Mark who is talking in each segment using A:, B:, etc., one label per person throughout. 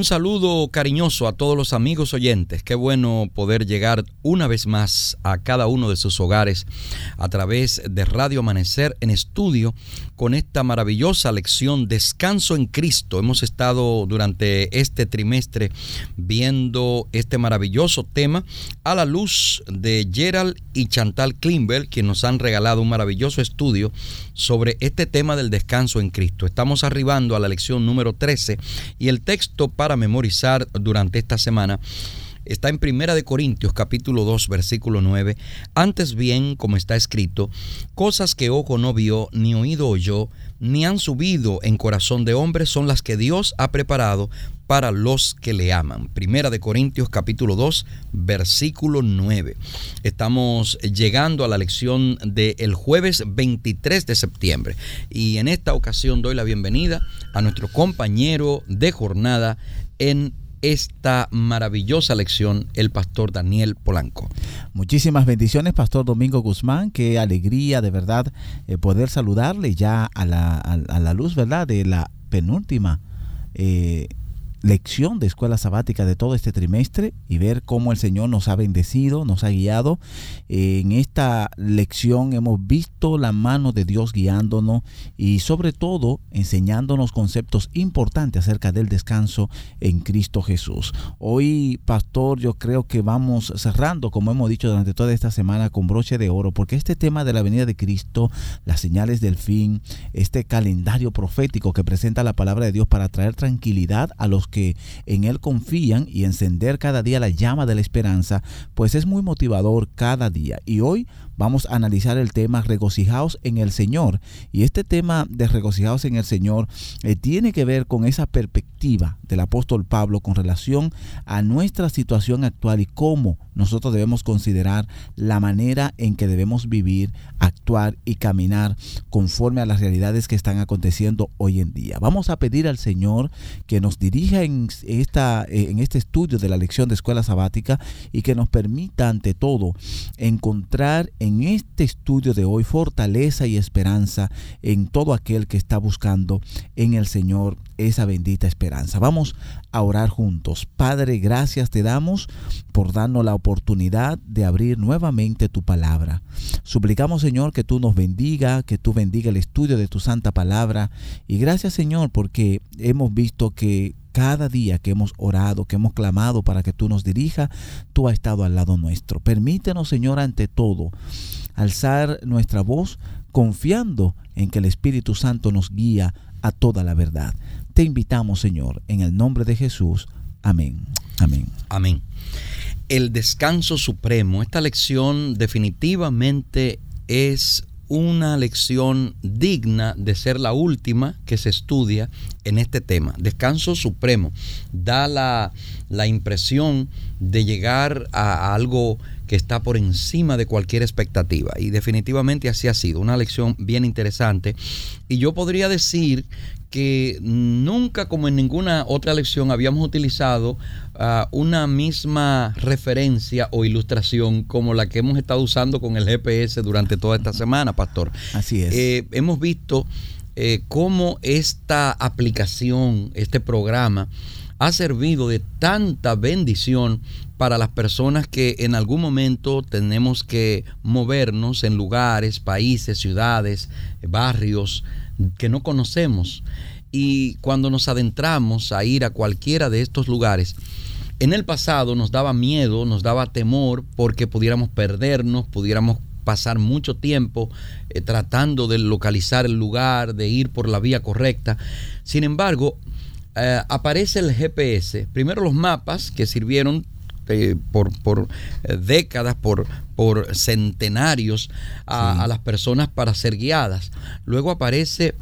A: Un saludo cariñoso a todos los amigos oyentes. Qué bueno poder llegar una vez más a cada uno de sus hogares a través de Radio Amanecer en estudio con esta maravillosa lección Descanso en Cristo. Hemos estado durante este trimestre viendo este maravilloso tema a la luz de Gerald y Chantal Klimber, quienes nos han regalado un maravilloso estudio sobre este tema del descanso en Cristo. Estamos arribando a la lección número 13 y el texto para memorizar durante esta semana está en Primera de Corintios capítulo 2 versículo 9. Antes bien, como está escrito, cosas que ojo no vio, ni oído oyó, ni han subido en corazón de hombre son las que Dios ha preparado para los que le aman. Primera de Corintios capítulo 2 versículo 9. Estamos llegando a la lección del jueves 23 de septiembre y en esta ocasión doy la bienvenida a nuestro compañero de jornada en esta maravillosa lección el pastor Daniel Polanco.
B: Muchísimas bendiciones, pastor Domingo Guzmán. Qué alegría de verdad eh, poder saludarle ya a la, a la, luz, ¿verdad? De la penúltima eh, lección de escuela sabática de todo este trimestre y ver cómo el Señor nos ha bendecido, nos ha guiado. En esta lección hemos visto la mano de Dios guiándonos y sobre todo enseñándonos conceptos importantes acerca del descanso en Cristo Jesús. Hoy, pastor, yo creo que vamos cerrando, como hemos dicho durante toda esta semana, con broche de oro, porque este tema de la venida de Cristo, las señales del fin, este calendario profético que presenta la palabra de Dios para traer tranquilidad a los que en Él confían y encender cada día la llama de la esperanza, pues es muy motivador cada día. Y hoy vamos a analizar el tema regocijaos en el Señor. Y este tema de regocijaos en el Señor eh, tiene que ver con esa perspectiva del apóstol Pablo con relación a nuestra situación actual y cómo nosotros debemos considerar la manera en que debemos vivir, actuar y caminar conforme a las realidades que están aconteciendo hoy en día. Vamos a pedir al Señor que nos dirija en, esta, en este estudio de la lección de escuela sabática y que nos permita ante todo encontrar en en este estudio de hoy fortaleza y esperanza en todo aquel que está buscando en el Señor esa bendita esperanza. Vamos a orar juntos. Padre, gracias te damos por darnos la oportunidad de abrir nuevamente tu palabra. Suplicamos, Señor, que tú nos bendiga, que tú bendiga el estudio de tu santa palabra. Y gracias, Señor, porque hemos visto que cada día que hemos orado, que hemos clamado para que tú nos dirija, tú has estado al lado nuestro. Permítenos, Señor, ante todo, alzar nuestra voz confiando en que el Espíritu Santo nos guía a toda la verdad. Te invitamos, Señor, en el nombre de Jesús. Amén. Amén.
A: Amén. El descanso supremo, esta lección definitivamente es una lección digna de ser la última que se estudia en este tema. Descanso supremo da la, impresión de llegar a, algo que está por encima de cualquier expectativa. Y definitivamente así ha sido. Una lección bien interesante. Y yo podría decir que nunca como en ninguna otra lección habíamos utilizado ah, una misma referencia o ilustración como la que hemos estado usando con el GPS durante toda esta semana, Pastor.
B: Así es.
A: Eh, hemos visto eh, cómo esta aplicación, este programa, ha servido de tanta bendición para las personas que en algún momento tenemos que movernos en lugares, países, ciudades, barrios, que no conocemos. Y cuando nos adentramos a ir a cualquiera de estos lugares, en el pasado nos daba miedo, nos daba temor porque pudiéramos perdernos, pudiéramos pasar mucho tiempo eh, tratando de localizar el lugar, de ir por la vía correcta. Sin embargo, eh, aparece el GPS, primero los mapas que sirvieron eh, por, por décadas, por, por centenarios a, a las personas para ser guiadas. Luego aparece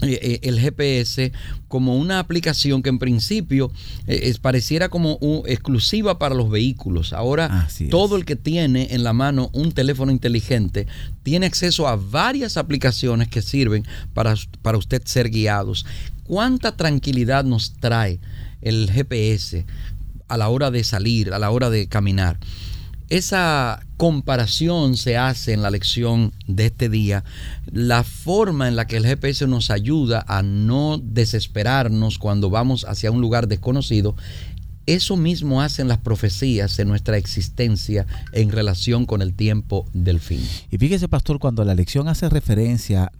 A: eh, eh, el GPS como una aplicación que en principio eh, pareciera como exclusiva para los vehículos. Ahora todo el que tiene en la mano un teléfono inteligente tiene acceso a varias aplicaciones que sirven para, para usted ser guiados. ¿Cuánta tranquilidad nos trae el GPS a la hora de salir, a la hora de caminar? esa comparación se hace en la lección de este día, la forma en la que el GPS nos ayuda a no desesperarnos cuando vamos hacia un lugar desconocido eso mismo hacen las profecías en nuestra existencia en relación con el tiempo del fin.
B: Y fíjese, pastor, cuando la lección hace referencia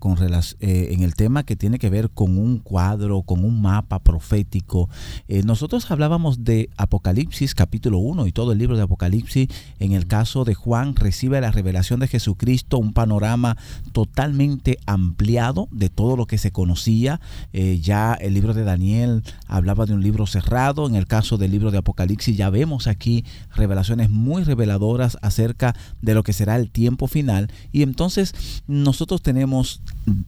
B: eh, en el tema que tiene que ver con un cuadro, con un mapa profético, eh, nosotros hablábamos de Apocalipsis capítulo 1 y todo el libro de Apocalipsis. En el caso de Juan, recibe la revelación de Jesucristo, un panorama totalmente ampliado de todo lo que se conocía. Eh, ya el libro de Daniel hablaba de un libro cerrado. En el caso del libro de Apocalipsis ya vemos aquí revelaciones muy reveladoras acerca de lo que será el tiempo final. Y entonces nosotros tenemos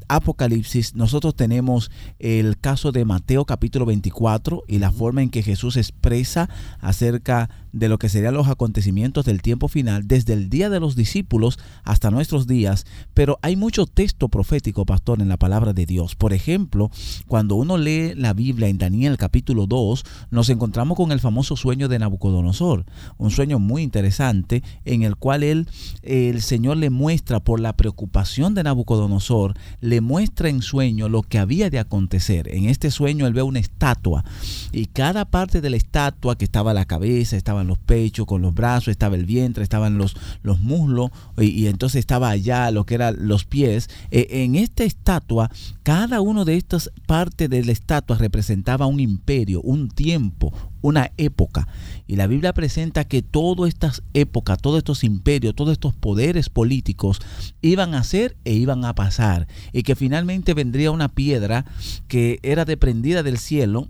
B: Apocalipsis, nosotros tenemos el caso de Mateo capítulo 24 y la forma en que Jesús expresa acerca de lo que serían los acontecimientos del tiempo final desde el día de los discípulos hasta nuestros días, pero hay mucho texto profético, pastor, en la palabra de Dios. Por ejemplo, cuando uno lee la Biblia en Daniel capítulo 2, nos encontramos con el famoso sueño de Nabucodonosor, un sueño muy interesante en el cual él, el Señor le muestra por la preocupación de Nabucodonosor, le muestra en sueño lo que había de acontecer. En este sueño él ve una estatua y cada parte de la estatua que estaba la cabeza, estaba los pechos, con los brazos, estaba el vientre, estaban los, los muslos y, entonces estaba allá lo que eran los pies. Eh, en esta estatua, cada uno de estas partes de la estatua representaba un imperio, un tiempo, una época. Y la Biblia presenta que todas estas épocas, todos estos imperios, todos estos poderes políticos iban a ser e iban a pasar. Y que finalmente vendría una piedra que era deprendida del cielo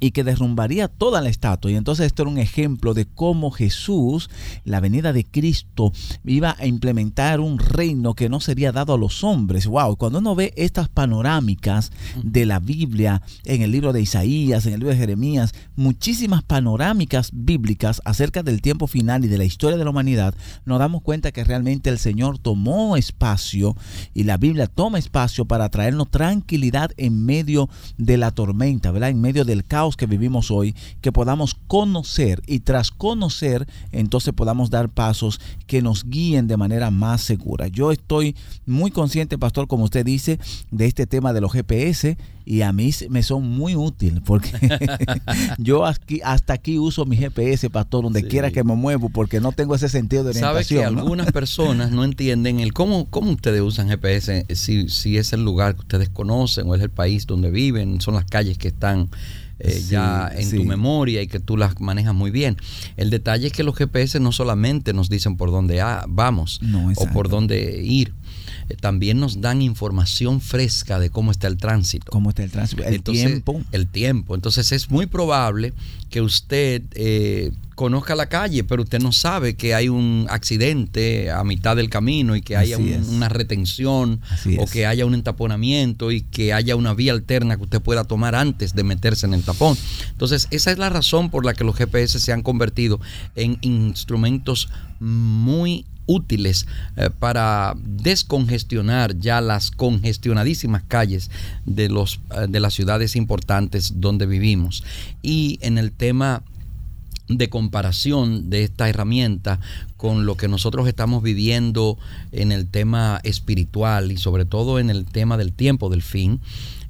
B: y que derrumbaría toda la estatua. Y entonces esto era un ejemplo de cómo Jesús, la venida de Cristo, iba a implementar un reino que no sería dado a los hombres. Wow, cuando uno ve estas panorámicas de la Biblia en el libro de Isaías, en el libro de Jeremías, muchísimas panorámicas bíblicas acerca del tiempo final y de la historia de la humanidad, nos damos cuenta que realmente el Señor tomó espacio y la Biblia toma espacio para traernos tranquilidad en medio de la tormenta, ¿verdad? En medio del caos que vivimos hoy, que podamos conocer y tras conocer, entonces podamos dar pasos que nos guíen de manera más segura. Yo estoy muy consciente, pastor, como usted dice, de este tema de los GPS y a mí me son muy útiles porque yo aquí, hasta aquí uso mi GPS, pastor, donde quiera que me muevo porque no tengo ese sentido de orientación.
A: Sabe que algunas personas no entienden el cómo, cómo ustedes usan GPS, si, si es el lugar que ustedes conocen o es el país donde viven, son las calles que están eh, ya en tu memoria y que tú las manejas muy bien. El detalle es que los GPS no solamente nos dicen por dónde vamos o por dónde ir, también nos dan información fresca de cómo está el tránsito.
B: Cómo está el tránsito, el tiempo.
A: El tiempo. Entonces es muy probable que usted eh, conozca la calle, pero usted no sabe que hay un accidente a mitad del camino y que haya una retención o que haya un entaponamiento y que haya una vía alterna que usted pueda tomar antes de meterse en el tapón. Entonces, esa es la razón por la que los GPS se han convertido en instrumentos muy útiles eh, para descongestionar ya las congestionadísimas calles de, los, eh, de las ciudades importantes donde vivimos. Y en el tema de comparación de esta herramienta con lo que nosotros estamos viviendo en el tema espiritual y sobre todo en el tema del tiempo del fin,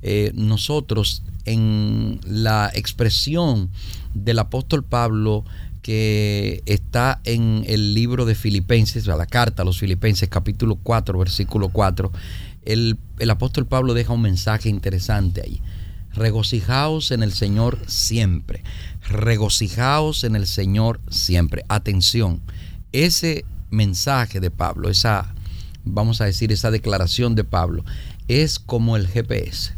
A: eh, nosotros en la expresión del apóstol Pablo que está en el libro de Filipenses, la carta a los Filipenses capítulo 4, versículo 4, el, el apóstol Pablo deja un mensaje interesante ahí. Regocijaos en el Señor siempre regocijaos en el Señor siempre. Atención, ese mensaje de Pablo, esa, vamos a decir, esa declaración de Pablo, es como el GPS.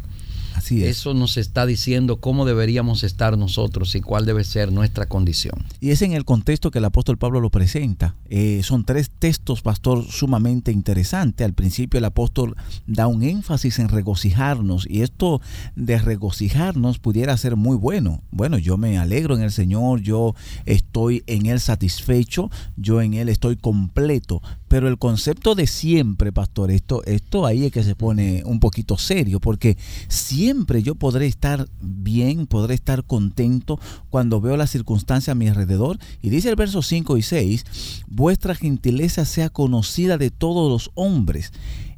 B: Así es.
A: Eso nos está diciendo cómo deberíamos estar nosotros y cuál debe ser nuestra condición.
B: Y es en el contexto que el apóstol Pablo lo presenta. Eh, son tres textos, pastor, sumamente interesantes. Al principio el apóstol da un énfasis en regocijarnos y esto de regocijarnos pudiera ser muy bueno. Bueno, yo me alegro en el Señor, yo estoy en Él satisfecho, yo en Él estoy completo. Pero el concepto de siempre, pastor, esto, esto ahí es que se pone un poquito serio, porque siempre yo podré estar bien, podré estar contento cuando veo las circunstancias a mi alrededor. Y dice el verso 5 y 6, vuestra gentileza sea conocida de todos los hombres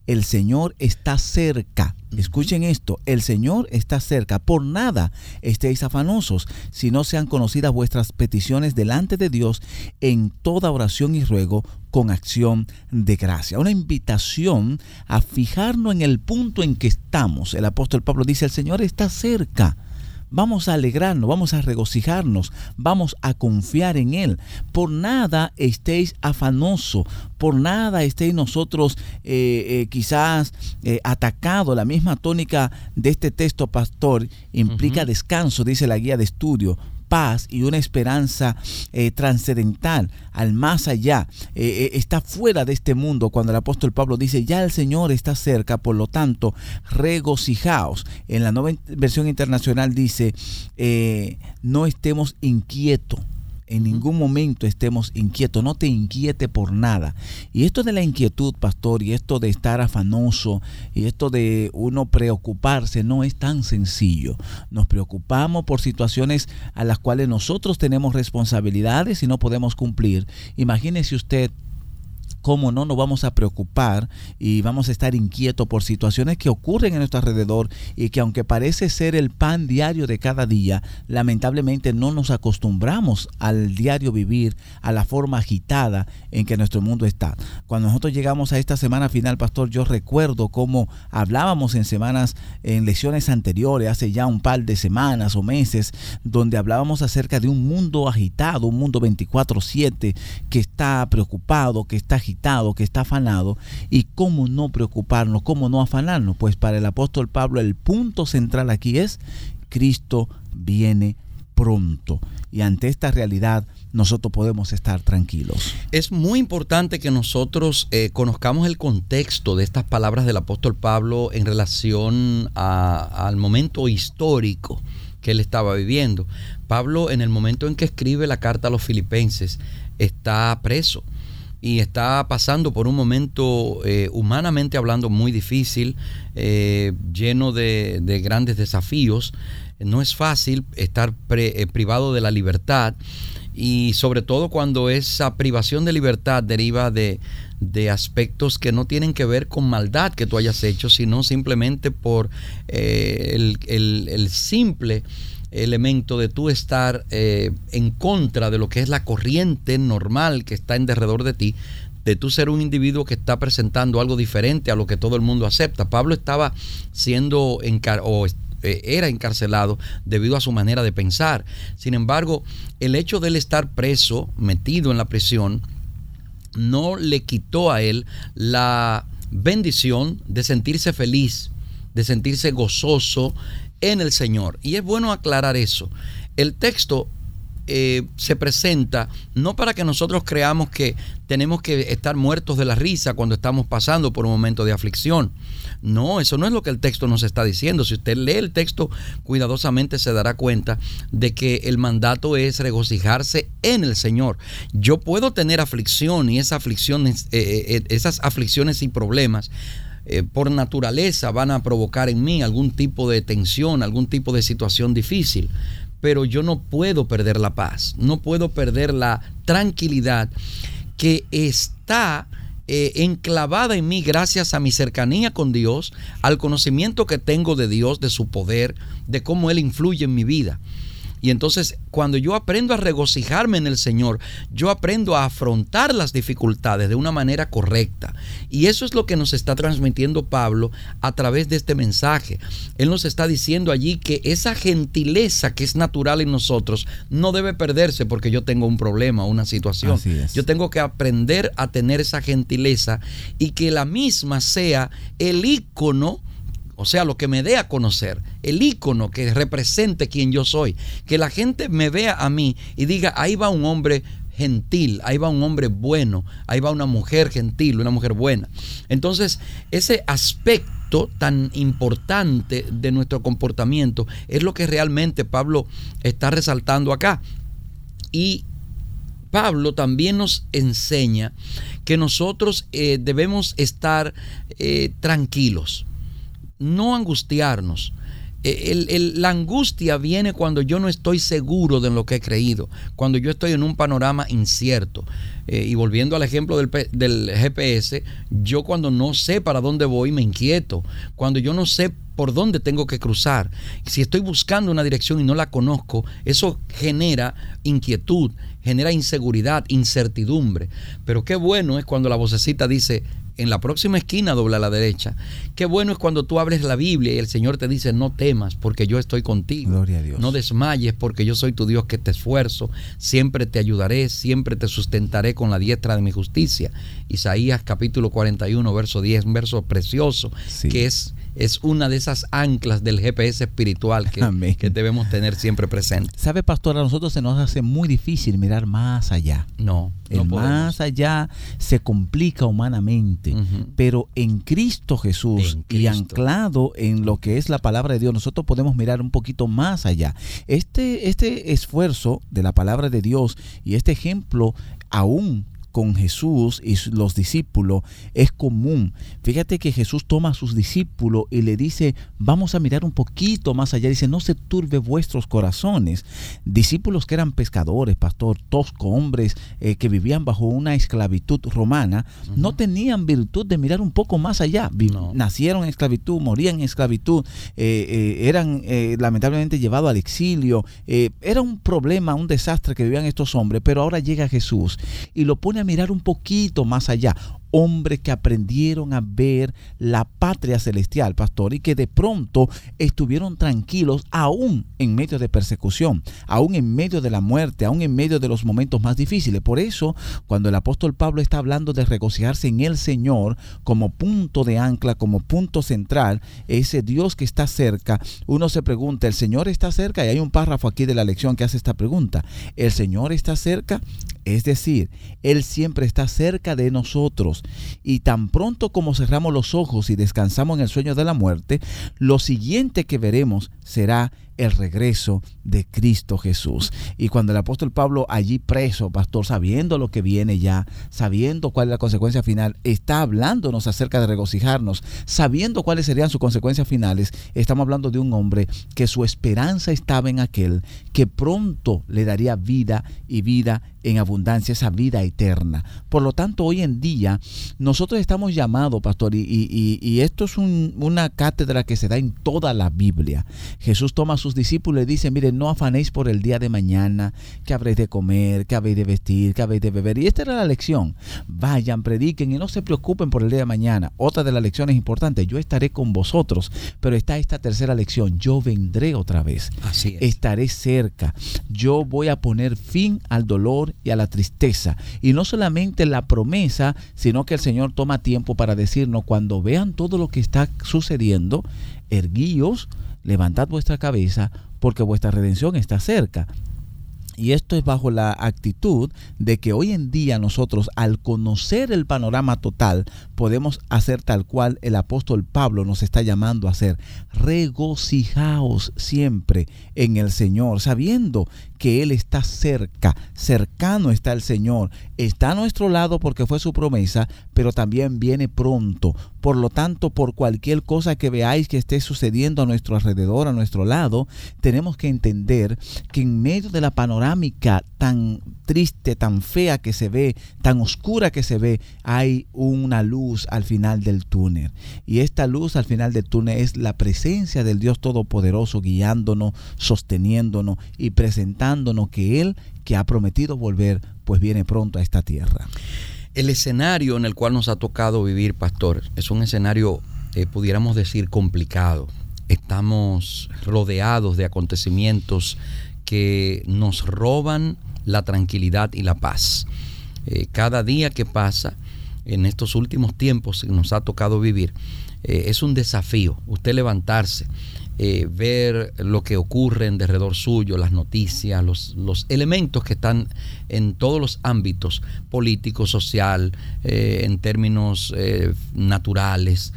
B: el Señor está cerca. Escuchen esto, el Señor está cerca. Por nada estéis afanosos, si no sean conocidas vuestras peticiones delante de Dios en toda oración y ruego con acción de gracia. Una invitación a fijarnos en el punto en que estamos. El apóstol Pablo dice, el Señor está cerca. Vamos a alegrarnos, vamos a regocijarnos, vamos a confiar en Él. Por nada estéis afanoso, por nada estéis nosotros eh, eh, quizás eh, atacados. La misma tónica de este texto, pastor, implica descanso, dice la guía de estudio paz y una esperanza eh, trascendental al más allá. Eh, eh, está fuera de este mundo cuando el apóstol Pablo dice, ya el Señor está cerca, por lo tanto, regocijaos. En la nueva versión internacional dice, no estemos inquietos en ningún momento estemos inquietos, no te inquiete por nada. Y esto de la inquietud, pastor, y esto de estar afanoso, y esto de uno preocuparse, no es tan sencillo. Nos preocupamos por situaciones a las cuales nosotros tenemos responsabilidades y no podemos cumplir. Imagínese usted cómo no nos vamos a preocupar y vamos a estar inquietos por situaciones que ocurren en nuestro alrededor y que aunque parece ser el pan diario de cada día, lamentablemente no nos acostumbramos al diario vivir, a la forma agitada en que nuestro mundo está. Cuando nosotros llegamos a esta semana final, pastor, yo recuerdo cómo hablábamos en semanas, en lecciones anteriores, hace ya un par de semanas o meses, donde hablábamos acerca de un mundo agitado, un mundo 24/7 que está preocupado, que está agitado que está afanado. ¿Y cómo no preocuparnos? ¿Cómo no afanarnos? Pues para el apóstol Pablo el punto central aquí es Cristo viene pronto. Y ante esta realidad nosotros podemos estar tranquilos.
A: Es muy importante que nosotros eh, conozcamos el contexto de estas palabras del apóstol Pablo en relación al momento histórico que él estaba viviendo. Pablo en el momento en que escribe la carta a los filipenses está preso y está pasando por un momento eh, humanamente hablando muy difícil, eh, lleno de, grandes desafíos. No es fácil estar eh, privado de la libertad y sobre todo cuando esa privación de libertad deriva de, aspectos que no tienen que ver con maldad que tú hayas hecho, sino simplemente por el, el simple elemento de tú estar eh, en contra de lo que es la corriente normal que está en derredor de ti, de tú ser un individuo que está presentando algo diferente a lo que todo el mundo acepta. Pablo estaba siendo o eh, era encarcelado debido a su manera de pensar. Sin embargo, el hecho de él estar preso, metido en la prisión, no le quitó a él la bendición de sentirse feliz, de sentirse gozoso en el Señor. Y es bueno aclarar eso. El texto eh, se presenta no para que nosotros creamos que tenemos que estar muertos de la risa cuando estamos pasando por un momento de aflicción. No, eso no es lo que el texto nos está diciendo. Si usted lee el texto cuidadosamente se dará cuenta de que el mandato es regocijarse en el Señor. Yo puedo tener aflicción y esas aflicciones, eh, eh, esas aflicciones y problemas eh, por naturaleza van a provocar en mí algún tipo de tensión, algún tipo de situación difícil. Pero yo no puedo perder la paz, no puedo perder la tranquilidad que está eh, enclavada en mí gracias a mi cercanía con Dios, al conocimiento que tengo de Dios, de su poder, de cómo Él influye en mi vida. Y entonces cuando yo aprendo a regocijarme en el Señor, yo aprendo a afrontar las dificultades de una manera correcta. Y eso es lo que nos está transmitiendo Pablo a través de este mensaje. Él nos está diciendo allí que esa gentileza que es natural en nosotros no debe perderse porque yo tengo un problema, una situación. Yo tengo que aprender a tener esa gentileza y que la misma sea el ícono o sea, lo que me dé a conocer, el icono que represente quien yo soy, que la gente me vea a mí y diga, ahí va un hombre gentil, ahí va un hombre bueno, ahí va una mujer gentil, una mujer buena. Entonces, ese aspecto tan importante de nuestro comportamiento es lo que realmente Pablo está resaltando acá. Y Pablo también nos enseña que nosotros eh, debemos estar eh, tranquilos, no angustiarnos. Eh, la angustia viene cuando yo no estoy seguro de lo que he creído, cuando yo estoy en un panorama incierto. y volviendo al ejemplo del, del, GPS, yo cuando no sé para dónde voy me inquieto. Cuando yo no sé por dónde tengo que cruzar, si estoy buscando una dirección y no la conozco, eso genera inquietud, genera inseguridad, incertidumbre. Pero qué bueno es cuando la vocecita dice, en la próxima esquina dobla a la derecha. Qué bueno es cuando tú abres la Biblia y el Señor te dice, no temas porque yo estoy contigo.
B: Gloria a Dios.
A: No desmayes porque yo soy tu Dios que te esfuerzo. Siempre te ayudaré, siempre te sustentaré con la diestra de mi justicia. Isaías capítulo 41, verso 10, un verso precioso que es es una de esas anclas del GPS espiritual que, que, debemos tener siempre presente.
B: ¿Sabe, pastor? A nosotros se nos hace muy difícil mirar más allá.
A: No.
B: El más allá se complica humanamente, pero en Cristo Jesús y anclado en lo que es la palabra de Dios, nosotros podemos mirar un poquito más allá. Este, este esfuerzo de la palabra de Dios y este ejemplo aún con Jesús y los discípulos es común. Fíjate que Jesús toma a sus discípulos y le dice, vamos a mirar un poquito más allá. Dice, no se turbe vuestros corazones. Discípulos que eran pescadores, pastor, tosco, hombres eh, que vivían bajo una esclavitud romana, no tenían virtud de mirar un poco más allá. Nacieron en esclavitud, morían en esclavitud, eh, eh, eran lamentablemente llevados al exilio. era un problema, un desastre que vivían estos hombres, pero ahora llega Jesús y lo pone mirar un poquito más allá hombres que aprendieron a ver la patria celestial, pastor, y que de pronto estuvieron tranquilos aún en medio de persecución, aún en medio de la muerte, aún en medio de los momentos más difíciles. Por eso, cuando el apóstol Pablo está hablando de regocijarse en el Señor como punto de ancla, como punto central, ese Dios que está cerca, uno se pregunta, ¿el Señor está cerca? Y hay un párrafo aquí de la lección que hace esta pregunta. ¿El Señor está cerca? Es decir, Él siempre está cerca de nosotros. Y tan pronto como cerramos los ojos y descansamos en el sueño de la muerte, lo siguiente que veremos será el regreso de Cristo Jesús. Y cuando el apóstol Pablo allí preso, pastor, sabiendo lo que viene ya, sabiendo cuál es la consecuencia final, está hablándonos acerca de regocijarnos, sabiendo cuáles serían sus consecuencias finales, estamos hablando de un hombre que su esperanza estaba en aquel que pronto le daría vida y vida en abundancia, esa vida eterna. Por lo tanto, hoy en día nosotros estamos llamados, pastor, y, esto es una cátedra que se da en toda la Biblia. Jesús toma sus discípulos y dice, miren, no afanéis por el día de mañana, que habréis de comer, que habéis de vestir, que habéis de beber. Y esta era la lección. Vayan, prediquen y no se preocupen por el día de mañana. Otra de las lecciones importantes, yo estaré con vosotros, pero está esta tercera lección, yo vendré otra vez.
A: Así
B: Estaré cerca. Yo voy a poner fin al dolor y a la tristeza. Y no solamente la promesa, sino que el Señor toma tiempo para decirnos, cuando vean todo lo que está sucediendo, erguíos, levantad vuestra cabeza porque vuestra redención está cerca. Y esto es bajo la actitud de que hoy en día nosotros al conocer el panorama total podemos hacer tal cual el apóstol Pablo nos está llamando a hacer. Regocijaos siempre en el Señor, sabiendo que Él está cerca, cercano está el Señor, está a nuestro lado porque fue su promesa, pero también viene pronto. Por lo tanto, por cualquier cosa que veáis que esté sucediendo a nuestro alrededor, a nuestro lado, tenemos que entender que en medio de la panorámica tan triste, tan fea que se ve, tan oscura que se ve, hay una luz al final del túnel. Y esta luz al final del túnel es la presencia del Dios Todopoderoso guiándonos, sosteniéndonos y que Él, que ha prometido volver, pues viene pronto a esta tierra.
A: El escenario en el cual nos ha tocado vivir, pastor, es un escenario, eh, pudiéramos decir, complicado. Estamos rodeados de acontecimientos que nos roban la tranquilidad y la paz. Eh, cada día que pasa, en estos últimos tiempos que nos ha tocado vivir, eh, es un desafío usted levantarse, eh, ver lo que ocurre en derredor suyo, las noticias, los, los, elementos que están en todos los ámbitos, político, social, eh, en términos naturales.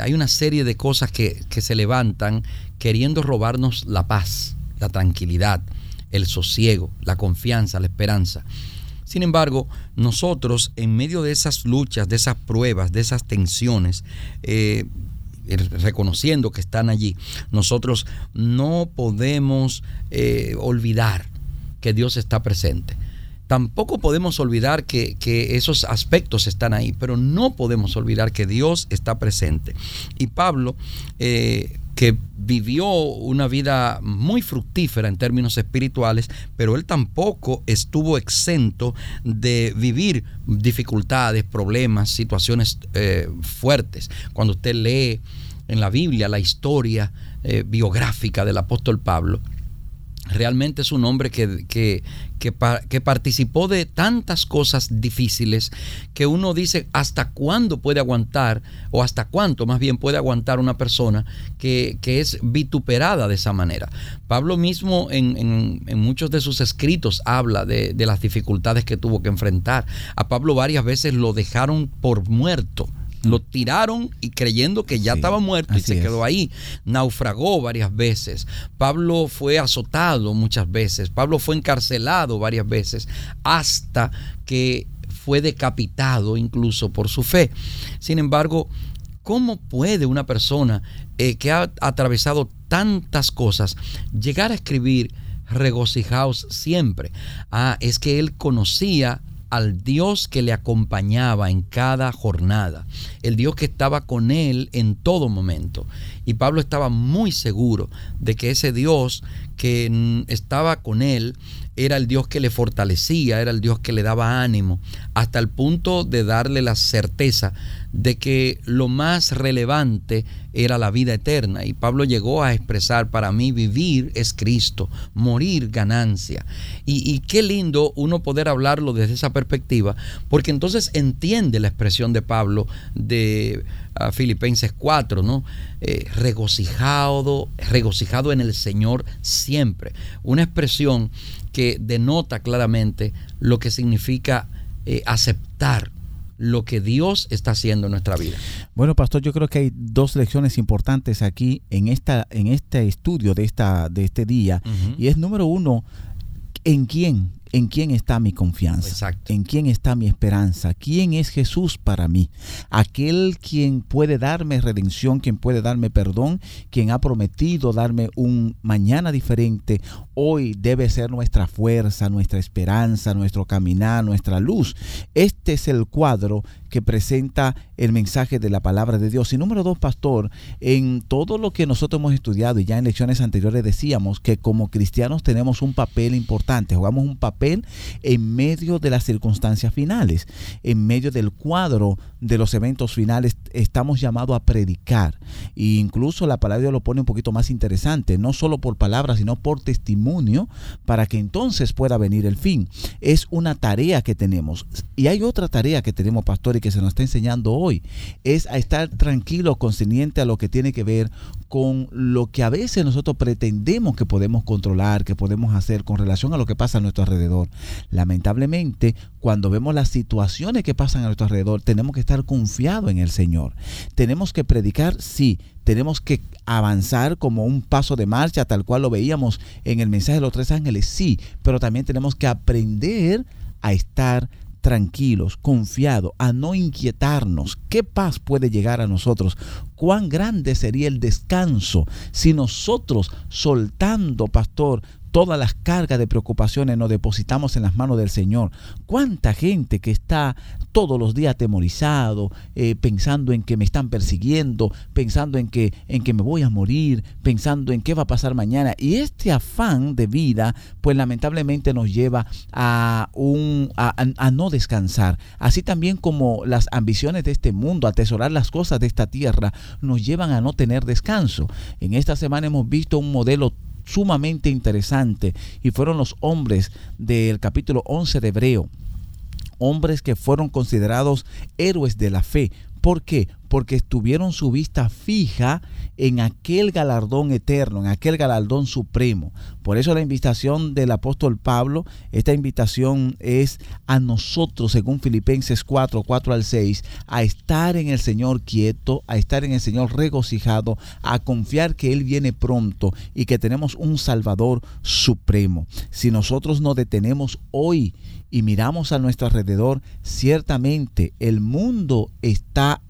A: hay una serie de cosas que, que se levantan queriendo robarnos la paz, la tranquilidad, el sosiego, la confianza, la esperanza. Sin embargo, nosotros en medio de esas luchas, de esas pruebas, de esas tensiones, eh, reconociendo que están allí, nosotros no podemos eh, olvidar que Dios está presente. Tampoco podemos olvidar que, esos aspectos están ahí, pero no podemos olvidar que Dios está presente. Y Pablo eh, que vivió una vida muy fructífera en términos espirituales, pero él tampoco estuvo exento de vivir dificultades, problemas, situaciones eh, fuertes. Cuando usted lee en la Biblia la historia eh, biográfica del apóstol Pablo, realmente es un hombre que, que, que, participó de tantas cosas difíciles que uno dice hasta cuándo puede aguantar, o hasta cuánto más bien puede aguantar una persona que, es vituperada de esa manera. Pablo mismo en, muchos de sus escritos habla de, de las dificultades que tuvo que enfrentar. A Pablo varias veces lo dejaron por muerto lo tiraron y creyendo que ya estaba muerto y se quedó ahí. Naufragó varias veces. Pablo fue azotado muchas veces. Pablo fue encarcelado varias veces hasta que fue decapitado incluso por su fe. Sin embargo, ¿cómo puede una persona eh, que ha atravesado tantas cosas llegar a escribir regocijaos siempre? Ah, es que él conocía al Dios que le acompañaba en cada jornada, el Dios que estaba con él en todo momento. Y Pablo estaba muy seguro de que ese Dios que estaba con él era el Dios que le fortalecía, era el Dios que le daba ánimo, hasta el punto de darle la certeza de que lo más relevante era la vida eterna. Y Pablo llegó a expresar, para mí vivir es Cristo, morir ganancia. Y, qué lindo uno poder hablarlo desde esa perspectiva, porque entonces entiende la expresión de Pablo de ah, Filipenses 4, ¿no? Eh, regocijado, regocijado en el Señor siempre. Una expresión que denota claramente lo que significa eh, aceptar lo que Dios está haciendo en nuestra vida.
B: Bueno, pastor, yo creo que hay dos lecciones importantes aquí en esta en este estudio de esta de este día. Y es número uno, ¿en quién ¿En quién está mi confianza? ¿En quién está mi esperanza? ¿Quién es Jesús para mí? Aquel quien puede darme redención, quien puede darme perdón, quien ha prometido darme un mañana diferente, hoy debe ser nuestra fuerza, nuestra esperanza, nuestro caminar, nuestra luz. Este es el cuadro que presenta el mensaje de la palabra de Dios. Y número dos, pastor, en todo lo que nosotros hemos estudiado y ya en lecciones anteriores decíamos que como cristianos tenemos un papel importante, jugamos un papel en medio de las circunstancias finales, en medio del cuadro de los eventos finales, estamos llamados a predicar. E incluso la palabra de Dios lo pone un poquito más interesante, no solo por palabras, sino por testimonio, para que entonces pueda venir el fin. Es una tarea que tenemos. Y hay otra tarea que tenemos, pastor, que se nos está enseñando hoy, es a estar tranquilo, consciente a lo que tiene que ver con lo que a veces nosotros pretendemos que podemos controlar, que podemos hacer con relación a lo que pasa a nuestro alrededor. Lamentablemente, cuando vemos las situaciones que pasan a nuestro alrededor, tenemos que estar confiados en el Señor. Tenemos que predicar, sí, tenemos que avanzar como un paso de marcha, tal cual lo veíamos en el mensaje de los tres ángeles, sí, pero también tenemos que aprender a estar tranquilos, confiados, a no inquietarnos. ¿Qué paz puede llegar a nosotros? ¿Cuán grande sería el descanso si nosotros, soltando, pastor, todas las cargas de preocupaciones nos depositamos en las manos del Señor. ¿Cuánta gente que está todos los días atemorizado, eh, pensando en que me están persiguiendo, pensando en que, en que me voy a morir, pensando en qué va a pasar mañana? Y este afán de vida, pues lamentablemente nos lleva a, un, a, no descansar. Así también como las ambiciones de este mundo, atesorar las cosas de esta tierra, nos llevan a no tener descanso. En esta semana hemos visto un modelo sumamente interesante y fueron los hombres del capítulo 11 de Hebreo, hombres que fueron considerados héroes de la fe. ¿Por qué? Porque estuvieron su vista fija en aquel galardón eterno, en aquel galardón supremo. Por eso la invitación del apóstol Pablo, esta invitación es a nosotros, según Filipenses 4, 4 al 6, a estar en el Señor quieto, a estar en el Señor regocijado, a confiar que Él viene pronto y que tenemos un Salvador supremo. Si nosotros nos detenemos hoy y miramos a nuestro alrededor, ciertamente el mundo está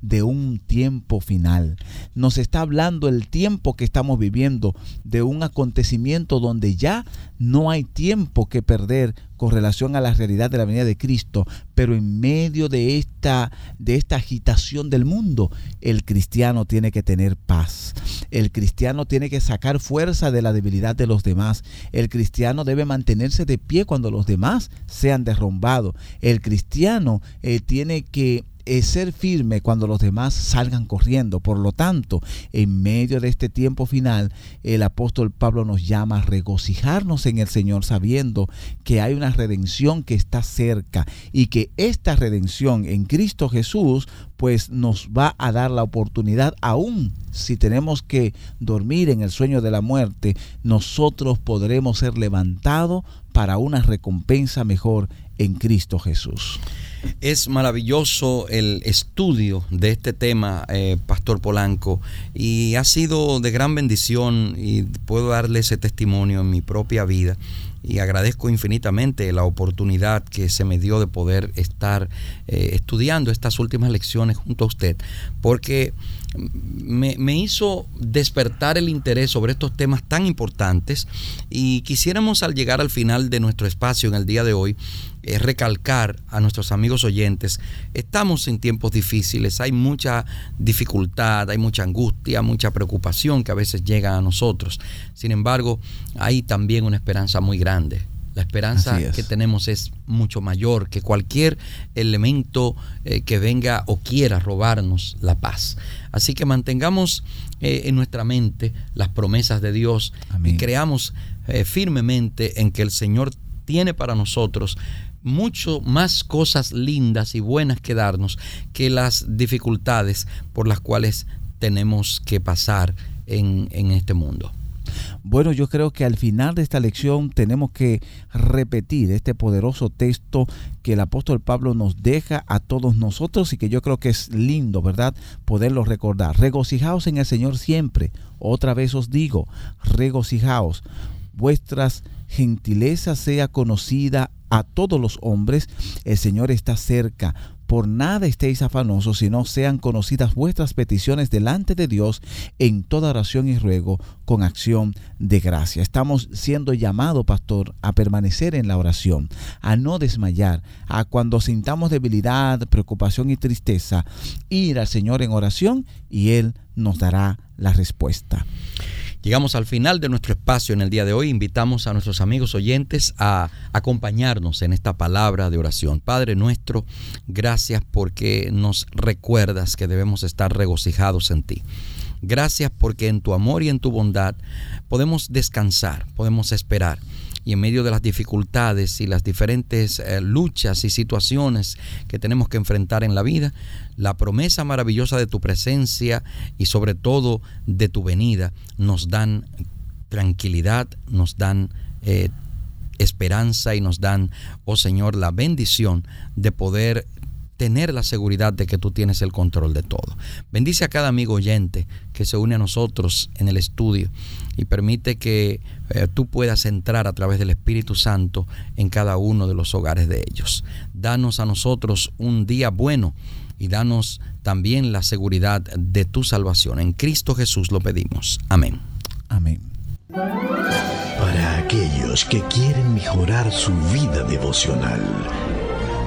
B: de un tiempo final. Nos está hablando el tiempo que estamos viviendo de un acontecimiento donde ya no hay tiempo que perder con relación a la realidad de la venida de Cristo, pero en medio de esta, de esta agitación del mundo, el cristiano tiene que tener paz. El cristiano tiene que sacar fuerza de la debilidad de los demás. El cristiano debe mantenerse de pie cuando los demás sean derrumbados. El cristiano eh, tiene que es ser firme cuando los demás salgan corriendo. Por lo tanto, en medio de este tiempo final, el apóstol Pablo nos llama a regocijarnos en el Señor sabiendo que hay una redención que está cerca y que esta redención en Cristo Jesús pues nos va a dar la oportunidad aún si tenemos que dormir en el sueño de la muerte, nosotros podremos ser levantados para una recompensa mejor en Cristo Jesús.
A: Es maravilloso el estudio de este tema, eh, Pastor Polanco, y ha sido de gran bendición y puedo darle ese testimonio en mi propia vida. Y agradezco infinitamente la oportunidad que se me dio de poder estar eh, estudiando estas últimas lecciones junto a usted, porque me, me, hizo despertar el interés sobre estos temas tan importantes. Y quisiéramos al llegar al final de nuestro espacio en el día de hoy es recalcar a nuestros amigos oyentes, estamos en tiempos difíciles, hay mucha dificultad, hay mucha angustia, mucha preocupación que a veces llega a nosotros. Sin embargo, hay también una esperanza muy grande. La esperanza que tenemos es mucho mayor que cualquier elemento eh, que venga o quiera robarnos la paz. Así que mantengamos eh, en nuestra mente las promesas de Dios y creamos eh, firmemente en que el Señor tiene para nosotros mucho más cosas lindas y buenas que darnos que las dificultades por las cuales tenemos que pasar en, en este mundo.
B: Bueno, yo creo que al final de esta lección tenemos que repetir este poderoso texto que el apóstol Pablo nos deja a todos nosotros y que yo creo que es lindo, ¿verdad? Poderlo recordar. Regocijaos en el Señor siempre. Otra vez os digo, regocijaos. Vuestras gentileza sea conocida a todos los hombres, el Señor está cerca. Por nada estéis afanosos, sino sean conocidas vuestras peticiones delante de Dios en toda oración y ruego con acción de gracia. Estamos siendo llamados, pastor, a permanecer en la oración, a no desmayar, a cuando sintamos debilidad, preocupación y tristeza, ir al Señor en oración y Él nos dará la respuesta.
A: Llegamos al final de nuestro espacio en el día de hoy. Invitamos a nuestros amigos oyentes a acompañarnos en esta palabra de oración. Padre nuestro, gracias porque nos recuerdas que debemos estar regocijados en ti. Gracias porque en tu amor y en tu bondad podemos descansar, podemos esperar y en medio de las dificultades y las diferentes eh, luchas y situaciones que tenemos que enfrentar en la vida, la promesa maravillosa de tu presencia y sobre todo de tu venida nos dan tranquilidad, nos dan eh, esperanza y nos dan, oh Señor, la bendición de poder tener la seguridad de que tú tienes el control de todo. Bendice a cada amigo oyente que se une a nosotros en el estudio y permite que eh, tú puedas entrar a través del Espíritu Santo en cada uno de los hogares de ellos. Danos a nosotros un día bueno y danos también la seguridad de tu salvación. En Cristo Jesús lo pedimos. Amén.
B: Amén.
C: Para aquellos que quieren mejorar su vida devocional,